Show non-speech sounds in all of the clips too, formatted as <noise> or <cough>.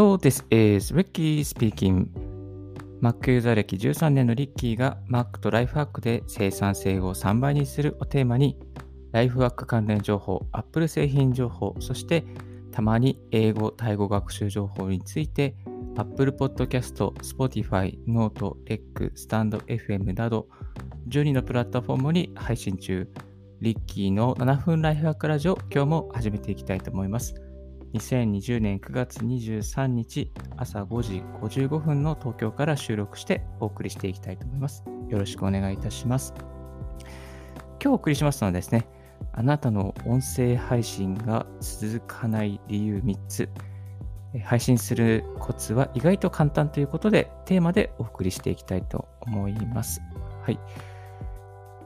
Hello, this is Ricky speaking. Mac ユーザー歴13年のリッキーが Mac とライフハックで生産性を3倍にするをテーマに、ライフハック関連情報、Apple 製品情報、そしてたまに英語、タイ語学習情報について Apple Podcast、Spotify、Note、REC、StandFM など12のプラットフォームに配信中。リッキーの7分ライフハックラジオ、今日も始めていきたいと思います。2020年9月23日朝5時55分の東京から収録してお送りしていきたいと思います。よろしくお願いいたします。今日お送りしますのはですね、あなたの音声配信が続かない理由3つ。配信するコツは意外と簡単ということで、テーマでお送りしていきたいと思います。はい。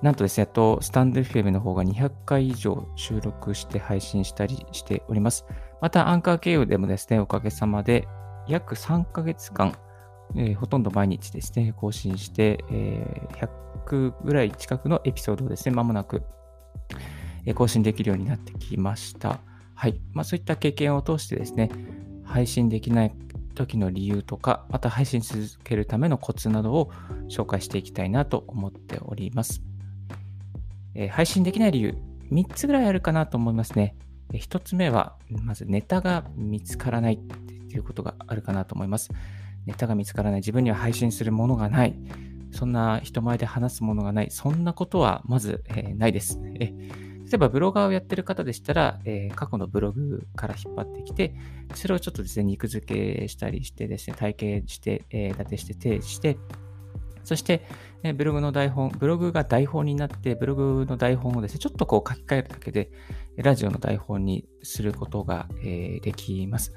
なんとですね、やっとスタンド FM の方が200回以上収録して配信したりしております。また、アンカー経由でもですね、おかげさまで約3ヶ月間、えー、ほとんど毎日ですね、更新して、えー、100ぐらい近くのエピソードをですね、まもなく、え、更新できるようになってきました。はい。まあ、そういった経験を通してですね、配信できない時の理由とか、また配信続けるためのコツなどを紹介していきたいなと思っております。えー、配信できない理由、3つぐらいあるかなと思いますね。えー、1つ目は、まずネタが見つからないっていうことがあるかなと思います。ネタが見つからない、自分には配信するものがない、そんな人前で話すものがない、そんなことはまず、えー、ないです。え例えばブロガーをやってる方でしたら、えー、過去のブログから引っ張ってきて、それをちょっとですね、肉付けしたりしてですね、体系して、えー、立てして提示して、そして、えブログの台本、ブログが台本になって、ブログの台本をですね、ちょっとこう書き換えるだけで、ラジオの台本にすることが、え、できます。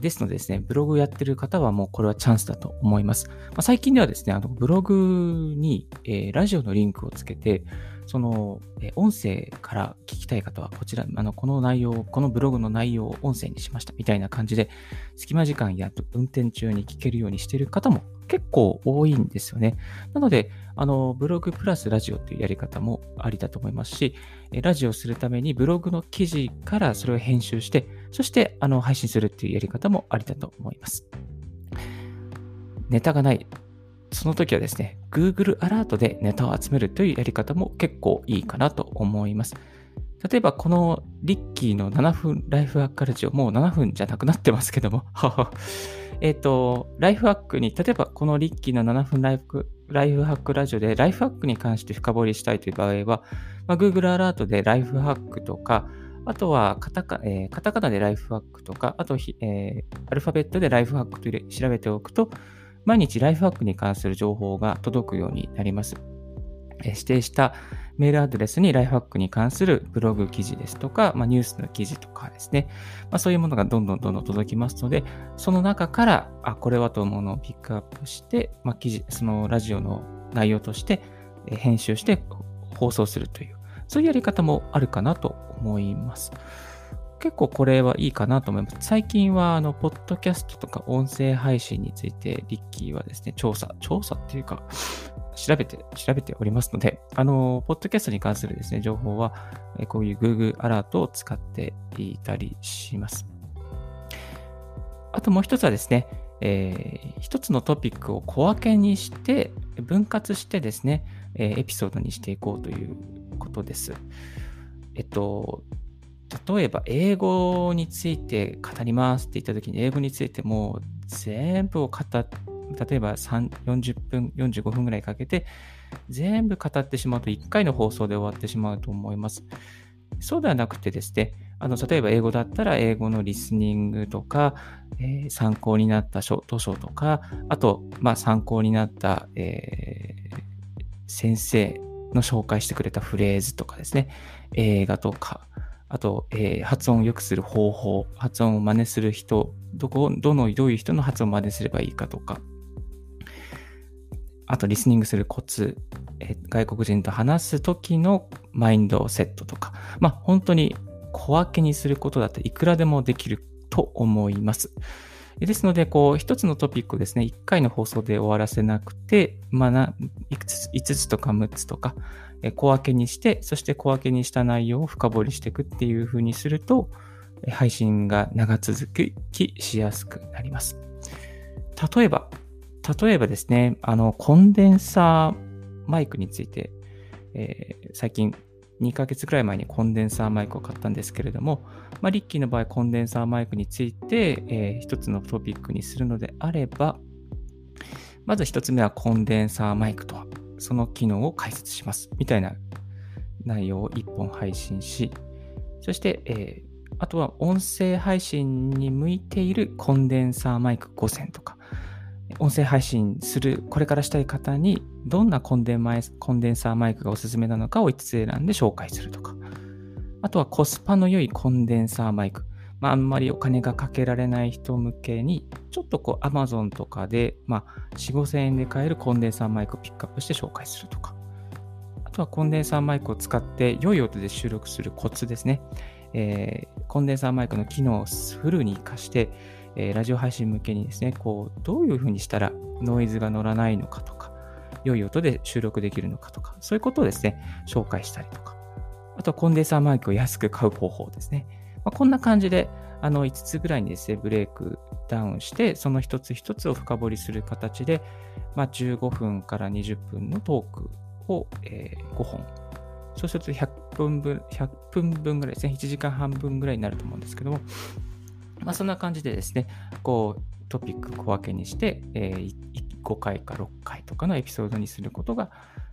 ですのでですね、ブログやってる方はもうこれはチャンスだと思います。まあ、最近ではですね、あのブログに、えー、ラジオのリンクをつけて、その、えー、音声から聞きたい方はこちら、あの、この内容、このブログの内容を音声にしましたみたいな感じで、隙間時間や運転中に聞けるようにしている方も結構多いんですよね。なので、あの、ブログプラスラジオというやり方もありだと思いますし、ラジオするためにブログの記事からそれを編集して、そしてあの配信するっていうやり方もありだと思います。ネタがない。その時はですね、Google アラートでネタを集めるというやり方も結構いいかなと思います。例えばこのリッキーの7分ライフハックラジオ、もう7分じゃなくなってますけども、<laughs> えっと、ライフハックに、例えばこのリッキーの7分ライフライフハックラジオでライフハックに関して深掘りしたいという場合は、まあ、Google アラートでライフハックとか、あとはカタカ,、えー、カタカナでライフハックとか、あと、えー、アルファベットでライフハックと調べておくと、毎日ライフハックに関する情報が届くようになります。えー、指定したメールアドレスにライフハックに関するブログ記事ですとか、まあ、ニュースの記事とかですね、まあ、そういうものがどんどんどんどん届きますので、その中から、あ、これはと思うのをピックアップして、まあ、記事、そのラジオの内容として編集して放送するという、そういうやり方もあるかなと思います。結構これはいいかなと思います。最近は、あの、ポッドキャストとか音声配信について、リッキーはですね、調査、調査っていうか、調べて、調べておりますので、あの、ポッドキャストに関するですね、情報は、こういう Google アラートを使っていたりします。あともう一つはですね、えー、一つのトピックを小分けにして、分割してですね、え、エピソードにしていこうということです。えっと、例えば、英語について語りますって言ったときに、英語についても全部を語っ例えば40分、45分ぐらいかけて、全部語ってしまうと1回の放送で終わってしまうと思います。そうではなくてですね、あの例えば英語だったら英語のリスニングとか、えー、参考になった図書とか、あと、まあ、参考になった、えー、先生の紹介してくれたフレーズとかですね、映画とか、あと、えー、発音を良くする方法、発音を真似する人、どこ、どの、どういう人の発音を真似すればいいかとか、あと、リスニングするコツ、え外国人と話す時のマインドセットとか、まあ、本当に小分けにすることだっていくらでもできると思います。ですので、こう、一つのトピックをですね、一回の放送で終わらせなくて、まあな、いくつ、5つとか6つとか、小分けにして、そして小分けにした内容を深掘りしていくっていう風にすると、配信が長続きしやすくなります。例えば、例えばですね、あの、コンデンサーマイクについて、えー、最近2ヶ月くらい前にコンデンサーマイクを買ったんですけれども、まあ、リッキーの場合、コンデンサーマイクについて、えー、一つのトピックにするのであれば、まず一つ目はコンデンサーマイクとは、その機能を解説します。みたいな内容を1本配信し、そして、えー、あとは音声配信に向いているコンデンサーマイク5選とか、音声配信する、これからしたい方に、どんなコンデンサーマイクがおすすめなのかを5つ選んで紹介するとか。あとはコスパの良いコンデンサーマイク。まあ、あんまりお金がかけられない人向けに、ちょっとこう Amazon とかで、まあ、4、5千円で買えるコンデンサーマイクをピックアップして紹介するとか。あとはコンデンサーマイクを使って良い音で収録するコツですね。えー、コンデンサーマイクの機能をフルに活かして、えー、ラジオ配信向けにですね、こう、どういうふうにしたらノイズが乗らないのかとか、良い音で収録できるのかとか、そういうことをですね、紹介したりとか、あとコンデンサーマイクを安く買う方法ですね。まあ、こんな感じで、あの、5つぐらいにですね、ブレイクダウンして、その一つ一つを深掘りする形で、まあ、15分から20分のトークを、えー、5本。そうすると100分分、100分分ぐらいですね、1時間半分ぐらいになると思うんですけども、まあ、そんな感じでですね、こう、トピック小分けにして、えー、5回か6回とかのエピソードにすることが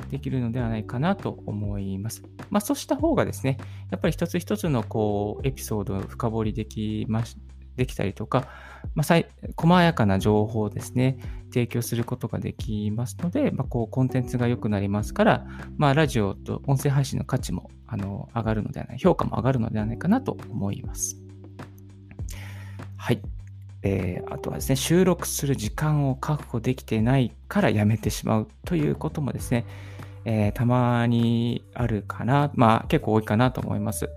できるのではないかなと思います。まあ、そうした方がですね、やっぱり一つ一つのこうエピソードを深掘りできましできたりとか、まあ、細やかな情報をですね、提供することができますので、まあ、こうコンテンツが良くなりますから、まあ、ラジオと音声配信の価値もあの上がるのではない、評価も上がるのではないかなと思います。はい。えー、あとはですね、収録する時間を確保できてないからやめてしまうということもですね、えー、たまにあるかな、まあ結構多いかなと思います。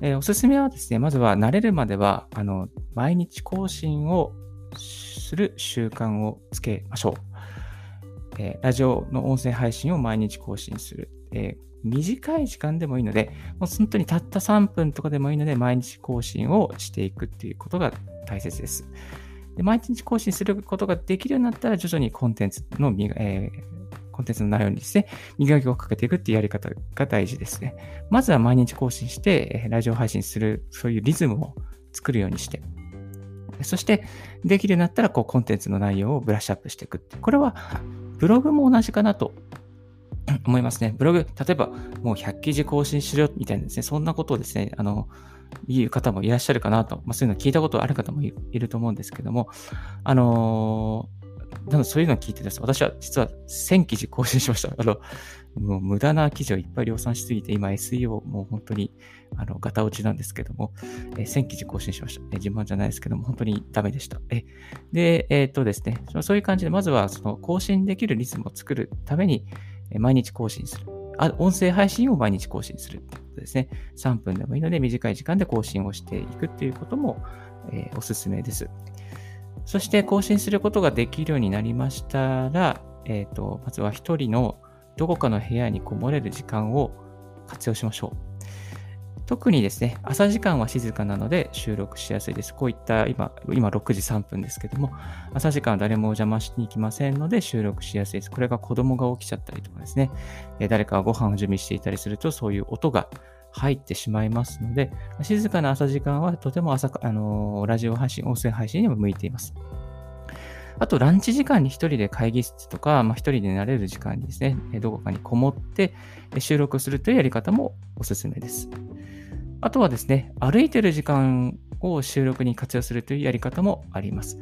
えー、おすすめはですね、まずは慣れるまでは、あの、毎日更新をする習慣をつけましょう。えー、ラジオの音声配信を毎日更新する。え短い時間でもいいので、もう本当にたった3分とかでもいいので、毎日更新をしていくっていうことが大切です。で毎日更新することができるようになったら、徐々にコンテンツの、えー、コンテンツの内容にですね、磨きをかけていくっていうやり方が大事ですね。まずは毎日更新して、ラジオ配信する、そういうリズムを作るようにして、そして、できるようになったら、こう、コンテンツの内容をブラッシュアップしていく。これは、ブログも同じかなと <clears throat> 思いますね。ブログ、例えばもう100記事更新しろみたいなですね、そんなことをですね、あの、言う方もいらっしゃるかなと、まあ、そういうの聞いたことある方もいると思うんですけども、あのー、多分そういうのを聞いてです、私は実は1000記事更新しました。あの、もう無駄な記事をいっぱい量産しすぎて、今 SEO もう本当に、あの、ガタ落ちなんですけども、えー、1000記事更新しました。えー、自慢じゃないですけども、本当にダメでした。えで、えー、っとですね、そういう感じで、まずはその更新できるリズムを作るために、毎日更新する。あ音声配信を毎日更新するってことですね。3分でもいいので短い時間で更新をしていくっていうことも、えー、おすすめです。そして更新することができるようになりましたら、えっ、ー、と、まずは一人のどこかの部屋にこもれる時間を活用しましょう。特にですね、朝時間は静かなので収録しやすいです。こういった今、今6時3分ですけども、朝時間は誰もお邪魔しに行きませんので収録しやすいです。これが子供が起きちゃったりとかですね、誰かがご飯を準備していたりすると、そういう音が入ってしまいますので、静かな朝時間はとても朝、あのー、ラジオ配信、音声配信にも向いています。あと、ランチ時間に一人で会議室とか、まあ、一人で慣れる時間にですね、どこかにこもって収録するというやり方もおすすめです。あとはですね、歩いてる時間を収録に活用するというやり方もあります。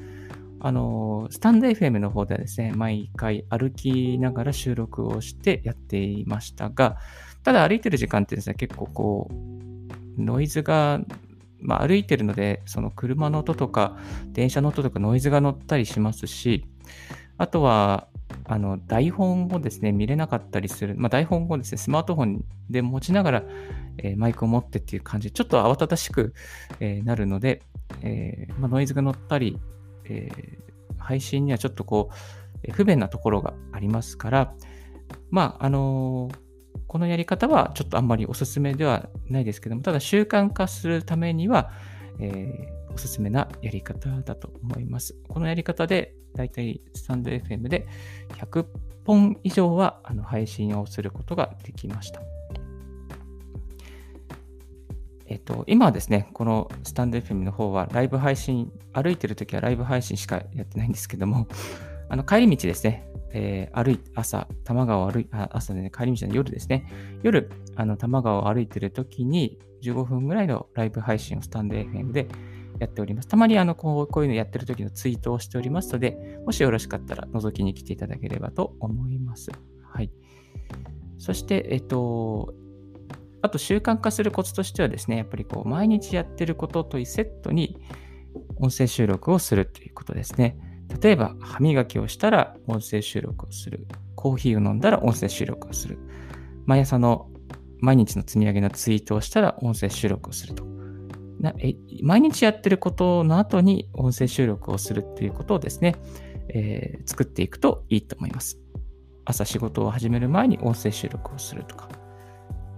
あの、スタンド FM の方ではですね、毎回歩きながら収録をしてやっていましたが、ただ歩いてる時間ってですね、結構こう、ノイズが、まあ、歩いてるので、その車の音とか、電車の音とかノイズが乗ったりしますし、あとは、あの、台本をですね、見れなかったりする。まあ、台本をですね、スマートフォンで持ちながら、えー、マイクを持ってっていう感じで、ちょっと慌ただしく、えー、なるので、えー、まあ、ノイズが乗ったり、え配信にはちょっとこう、不便なところがありますから、まあ、あのこのやり方はちょっとあんまりおすすめではないですけども、ただ習慣化するためには、えー、おすすめなやり方だと思います。このやり方で、だいたいスタンド FM で100本以上はあの配信をすることができました。えっと、今はですね、このスタンド FM の方はライブ配信、歩いてるときはライブ配信しかやってないんですけども、<laughs> あの帰り道ですね、えー、歩い朝、多摩川を歩い、あ朝ね、帰り道の夜ですね、夜、あの多摩川を歩いてるときに15分ぐらいのライブ配信をスタンド FM でやっております。たまにあのこうこういうのやってる時のツイートをしておりますので、もしよろしかったら覗きに来ていただければと思います。はい。そして、えっと、あと習慣化するコツとしてはですね、やっぱりこう毎日やってることというセットに音声収録をするということですね。例えば、歯磨きをしたら音声収録をする。コーヒーを飲んだら音声収録をする。毎朝の毎日の積み上げのツイートをしたら音声収録をすると。なえ毎日やってることの後に音声収録をするっていうことをですね、えー、作っていくといいと思います。朝仕事を始める前に音声収録をするとか、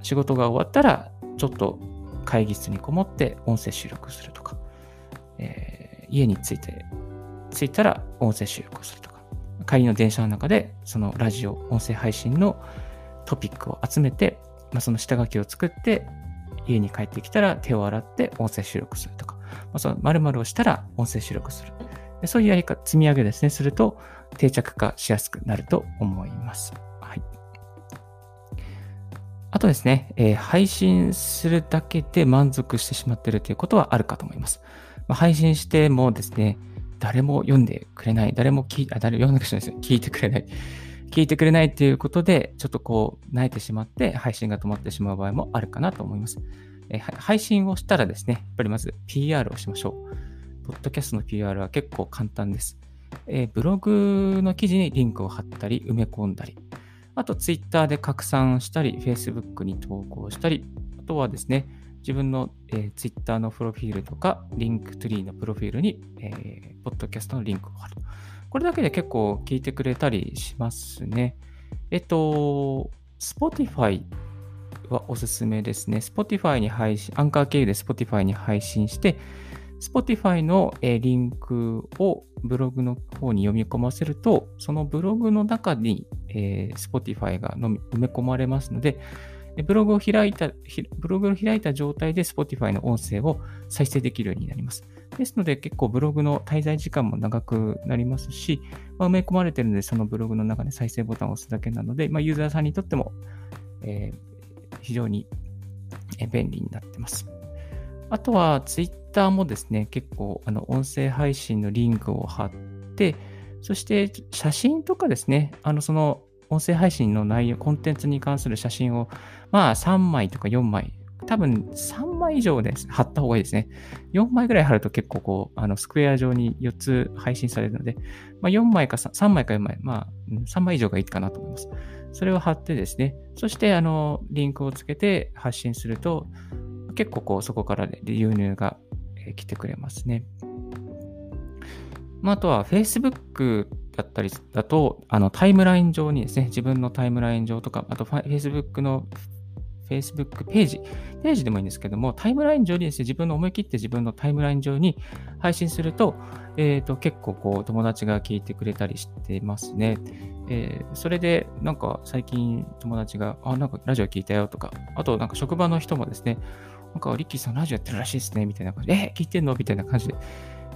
仕事が終わったらちょっと会議室にこもって音声収録するとか、えー、家に着いて、着いたら音声収録をするとか、帰りの電車の中でそのラジオ、音声配信のトピックを集めて、まあ、その下書きを作って家に帰ってきたら手を洗って音声収録するとか、まあ、その〇〇をしたら音声収録する。そういうやり方、積み上げですね、すると定着化しやすくなると思います。はい。あとですね、えー、配信するだけで満足してしまっているということはあるかと思います。まあ、配信してもですね、誰も読んでくれない、誰も聞い、あ、誰読んでくれない。<laughs> 聞いてくれない。聞いてくれないっていうことで、ちょっとこう、泣いてしまって配信が止まってしまう場合もあるかなと思います。え配信をしたらですね、やっぱりまず PR をしましょう。ポッドキャストの PR は結構簡単です。え、ブログの記事にリンクを貼ったり、埋め込んだり、あと Twitter で拡散したり、Facebook に投稿したり、あとはですね、自分の、えー、Twitter のプロフィールとか、 Linktree のプロフィールに、えー、ポッドキャストのリンクを貼る。これだけで結構聞いてくれたりしますね。えっと、Spotify はおすすめですね。Spotify に配信、アンカー経由で Spotify に配信して、Spotify のリンクをブログの方に読み込ませると、そのブログの中に、えー、Spotify が埋め込まれますので、ブログを開いた、ブログを開いた状態で Spotify の音声を再生できるようになります。ですので結構ブログの滞在時間も長くなりますし、まあ、埋め込まれているのでそのブログの中で再生ボタンを押すだけなので、まあ、ユーザーさんにとっても、えー、非常に便利になってます。あとは Twitter もですね、結構あの音声配信のリンクを貼って、そして写真とかですね、あのその音声配信の内容、コンテンツに関する写真を、まあ3枚とか4枚多分3枚以上で貼った方がいいですね。4枚ぐらい貼ると結構こう、あのスクエア上に4つ配信されるので、まあ、4枚か 3, 3枚か4枚、まあ3枚以上がいいかなと思います。それを貼ってですね、そしてあのリンクをつけて発信すると、結構こうそこから流入が来てくれますね。まあ、あとは Facebook だったりだと、あのタイムライン上にですね、自分のタイムライン上とか、あと Facebook の Facebook ページ、ページでもいいんですけども、タイムライン上にですね、自分の思い切って自分のタイムライン上に配信すると、えっ、ー、と、結構こう、友達が聞いてくれたりしてますね。えー、それで、なんか最近友達が、あ、なんかラジオ聞いたよとか、あとなんか職場の人もですね、なんかリッキーさんラジオやってるらしいですね、みたいな感じで、えー、聞いてんの？みたいな感じで。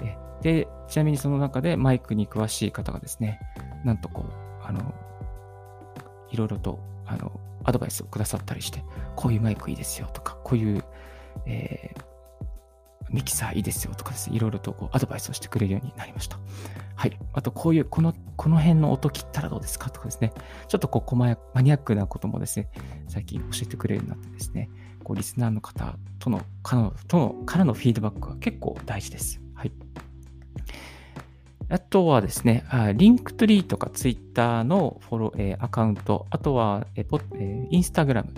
えで、ちなみにその中でマイクに詳しい方がですね、なんとこう、あの、いろいろと、あの、アドバイスをくださったりして、こういうマイクいいですよとか、こういう、えー、ミキサーいいですよとかですね、いろいろとこうアドバイスをしてくれるようになりました。はい。あと、こういう、この、この辺の音切ったらどうですかとかですね、ちょっとこう、マニアックなこともですね、最近教えてくれるようになってですね、こう、リスナーの方との、からの、との、からのフィードバックは結構大事です。はい。あとはですね、 Linktree とかツイッターのフォロー、えー、アカウント、あとは、えーえー、インスタグラム、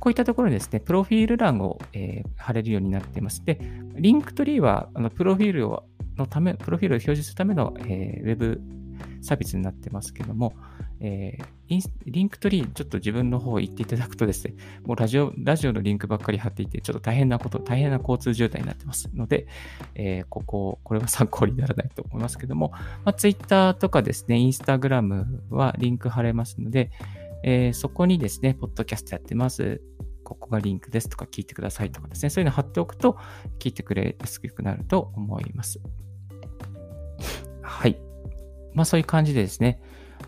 こういったところにですね、プロフィール欄を、えー、貼れるようになっています。で、Linktree は、あのプロフィールをのため、プロフィールを表示するための、えー、ウェブサービスになってますけども、えー Linktree、ちょっと自分の方行っていただくとですね、もうラジオ、ラジオのリンクばっかり貼っていて、ちょっと大変なこと、大変な交通渋滞になってますので、えーここ、これは参考にならないと思いますけども、まあ、Twitter とかですね、Instagram はリンク貼れますので、えーそこにですね、ポッドキャストやってます。ここがリンクですとか聞いてくださいとかですね、そういうの貼っておくと聞いてくれやすくなると思います。はい。まあそういう感じでですね、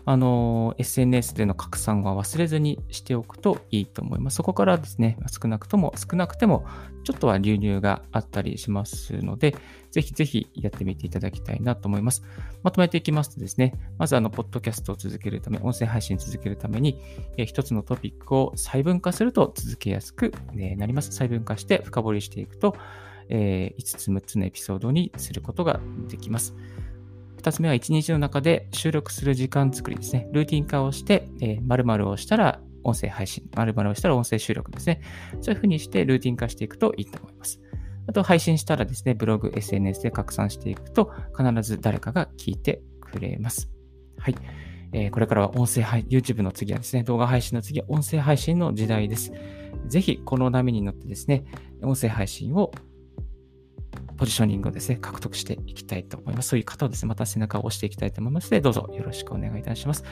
あの、SNS での拡散は忘れずにしておくといいと思います。そこからですね、少なくとも、少なくても、ちょっとは流入があったりしますので、ぜひぜひやってみていただきたいなと思います。まとめていきますとですね、まずあの、ポッドキャストを続けるため、音声配信続けるために、えー一つのトピックを細分化すると続けやすくなります。細分化して深掘りしていくと、え5つ6つのエピソードにすることができます。2つ目は1日の中で収録する時間作りですね。ルーティン化をして、えー、〇〇をしたら音声配信、〇〇をしたら音声収録ですね。そういうふうにしてルーティン化していくといいと思います。あと配信したらですね、ブログ、SNS で拡散していくと必ず誰かが聞いてくれます。はい。えーこれからは音声配、YouTube の次はですね、動画配信の次は音声配信の時代です。ぜひこの波に乗ってですね、音声配信をポジショニングをですね、獲得していきたいと思います。そういう方をですね、また背中を押していきたいと思いますので、どうぞよろしくお願いいたします。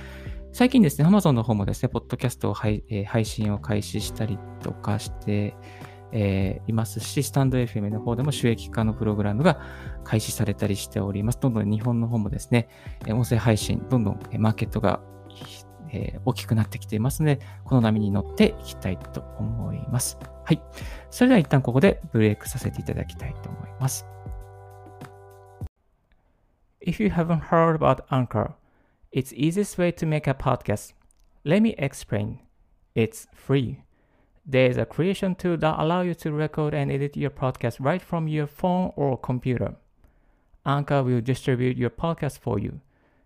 最近ですね、Amazon の方もですね、ポッドキャストを配,、えー配信を開始したりとかして、えーいますし、スタンド FM の方でも収益化のプログラムが開始されたりしております。どんどん日本の方もですね、音声配信、どんどんマーケットが、えー大きくなってきていますので、この波に乗っていきたいと思います。はい。それでは一旦ここでブレイクさせていただきたいと思います。If you haven't heard about Anchor, it's easiest way to make a podcast. Let me explain. It's free. There's a creation tool that allow you to record and edit your podcast right from your phone or computer. Anchor will distribute your podcast for you,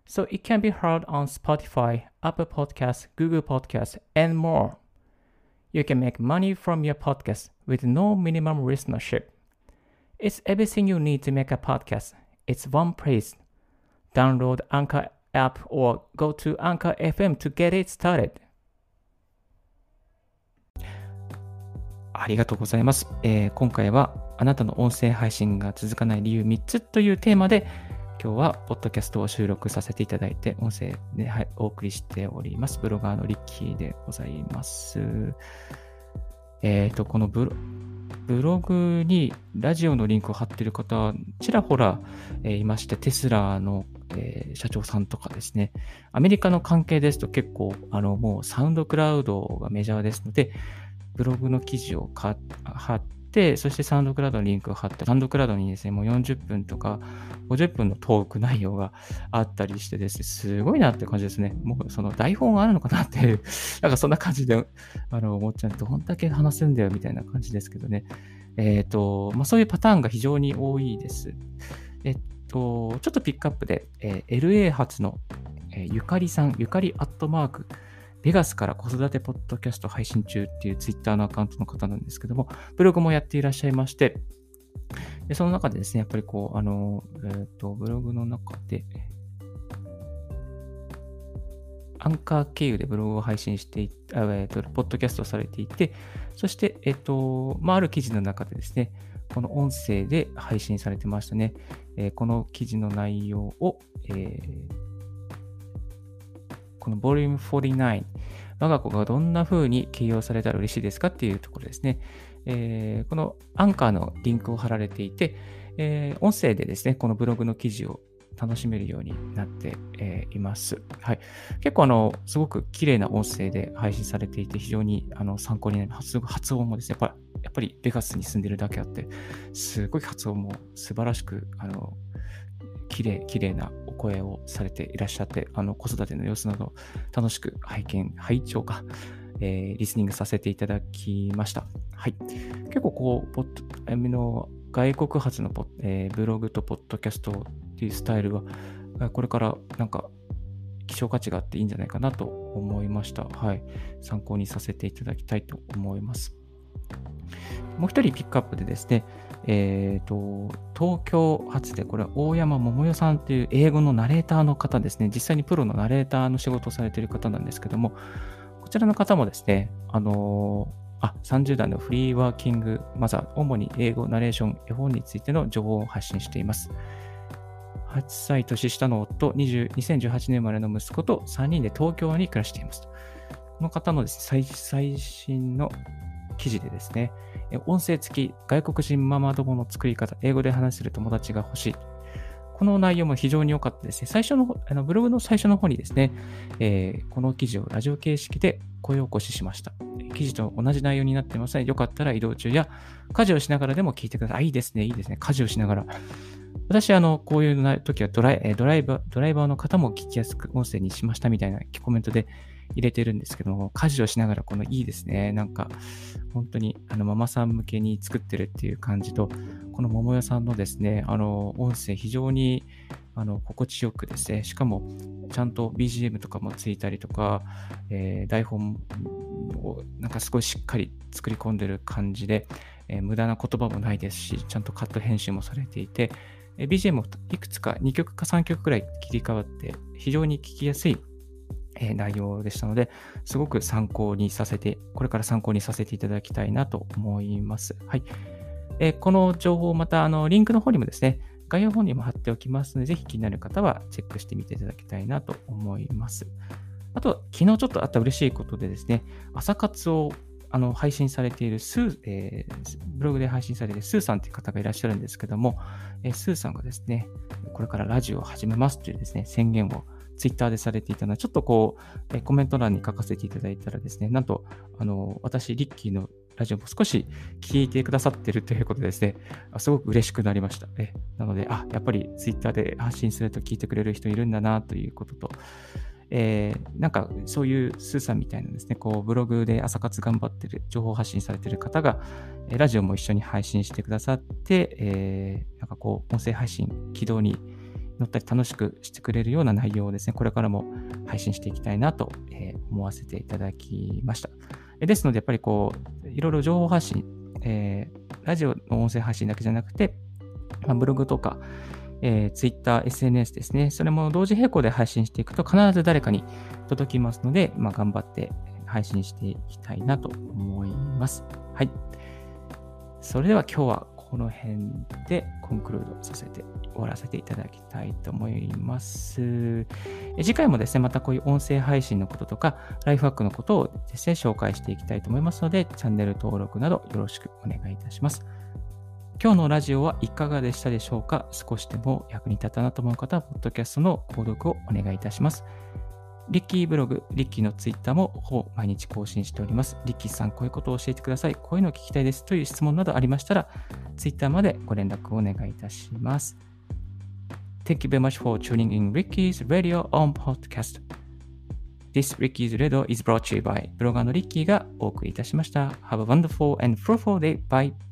so it can be heard on Spotify, Apple Podcasts, Google Podcasts, and more. You can make money from your podcast with no minimum listenership. It's everything you need to make a podcast. It's one place. Download Anchor app or go to Anchor FM to get it started. ありがとうございます、えー今回はあなたの音声配信が続かない理由3つというテーマで今日はポッドキャストを収録させていただいて音声で、はい、お送りしております。ブロガーのリッキーでございます。えっ、と、このブロブログにラジオのリンクを貼っている方、ちらほら、えーいまして、テスラの、えー社長さんとかですね、アメリカの関係ですと結構、あの、もうサウンドクラウドがメジャーですので、ブログの記事を貼って、そしてサンドクラウドのリンクを貼って、サンドクラウドにですね、もう40分とか50分のトーク内容があったりしてですね、すごいなって感じですね。もうその台本があるのかなっていう、<laughs> なんかそんな感じで、あの、思っちゃう。どんだけ話せんだよみたいな感じですけどね。えっ、と、まあそういうパターンが非常に多いです。えっと、ちょっとピックアップで、えー LA 発の、えーゆかりさん、ゆかりアットマーク、ベガスから子育てポッドキャスト配信中っていうツイッターのアカウントの方なんですけども、ブログもやっていらっしゃいまして、でその中でですね、やっぱりこう、あの、えっ、と、ブログの中で、アンカー経由でブログを配信していあえっ、と、ポッドキャストされていて、そして、えっ、と、まあ、ある記事の中でですね、この音声で配信されてましたね。えこの記事の内容を、えーこの Volume 49、我が子がどんな風に形容されたら嬉しいですかっていうところですね。えーこのアンカーのリンクを貼られていて、えー音声でですね、このブログの記事を楽しめるようになって、えーいます。はい。結構あの、すごく綺麗な音声で配信されていて、非常にあの参考になります。発発音もですね、やっぱり、やっぱりベガスに住んでるだけあって、すごい発音も素晴らしく、あの、綺麗、綺麗なお声をされていらっしゃって、あの、子育ての様子など楽しく拝見、拝聴か、えーリスニングさせていただきました。はい。結構こう、ポッドあの外国発のポ、えーブログとポッドキャストっていうスタイルは、これからなんか希少価値があっていいんじゃないかなと思いました。はい。参考にさせていただきたいと思います。もう一人ピックアップでですね、えーと、東京発で、これは大山桃代さんという英語のナレーターの方ですね、実際にプロのナレーターの仕事をされている方なんですけども、こちらの方もですね、あのー、あ、30代のフリーワーキングマザー、主に英語、ナレーション、絵本についての情報を発信しています。8歳年下の夫、20 2018年生まれの息子と3人で東京に暮らしています。この方のです、ね、最新の記事でですね、音声付き外国人ママ友の作り方、英語で話せる友達が欲しい。この内容も非常に良かったですね。最初の、あのブログの最初の方にですね、えー、この記事をラジオ形式で声起こししました。記事と同じ内容になってますので、よかったら移動中や家事をしながらでも聞いてください。あ、いいですね、いいですね。家事をしながら。私、あの、こういう時はドライドライバー、ドライバーの方も聞きやすく音声にしましたみたいなコメントで入れてるんですけど、家事をしながらこのいいですね。なんか、本当にあのママさん向けに作ってるっていう感じと、この桃屋さんのですね、あの、音声非常にあの心地よくですね、しかもちゃんと BGM とかもついたりとか、えー、台本をなんかすごいしっかり作り込んでる感じで、えー、無駄な言葉もないですし、ちゃんとカット編集もされていて、えー、BGM もいくつか2曲か3曲くらい切り替わって、非常に聴きやすいえ内容でしたので、すごく参考にさせて、これから参考にさせていただきたいなと思います。はい。えこの情報、また、あの、リンクの方にもですね、概要本にも貼っておきますので、ぜひ気になる方はチェックしてみていただきたいなと思います。あと、昨日ちょっとあった嬉しいことでですね、朝活をあの配信されているスー、えー、ブログで配信されているスーさんという方がいらっしゃるんですけども、えー、スーさんがですね、これからラジオを始めますというですね、宣言をツイッターでされていたのは、ちょっとこう、えコメント欄に書かせていただいたらですね、なんと、あの、私、リッキーのラジオも少し聞いてくださってるということでですね、すごく嬉しくなりました。えなので、あ、やっぱりツイッターで発信すると聞いてくれる人いるんだなということと、えー、なんかそういうスーさんみたいなですね、こうブログで朝活頑張ってる、情報発信されてる方が、えラジオも一緒に配信してくださって、えー、なんかこう、音声配信軌道に乗ったり楽しくしてくれるような内容をですね、これからも配信していきたいなと、思わせていただきました。ですので、やっぱりこう、いろいろ情報発信、えー、ラジオの音声発信だけじゃなくて、まあ、ブログとか、えー、Twitter、SNS ですね、それも同時並行で配信していくと必ず誰かに届きますので、まあ、頑張って配信していきたいなと思います。はい。それでは今日はこの辺でコンクルードさせて、終わらせていただきたいと思います。次回もですね、またこういう音声配信のこととか、ライフハックのことをですね、紹介していきたいと思いますので、チャンネル登録などよろしくお願いいたします。今日のラジオはいかがでしたでしょうか？少しでも役に立ったなと思う方は、ポッドキャストの購読をお願いいたします。リッキーブログ、リッキーのツイッターもほぼ毎日更新しております。リッキーさん、こういうことを教えてください。こういうのを聞きたいです。という質問などありましたら、ツイッターまでご連絡をお願いいたします。Thank you very much for tuning in Ricky's Radio on Podcast. This Ricky's Radio is brought to you by ブロガーのリッキーがお送りいたしました。Have a wonderful and fruitful day. Bye.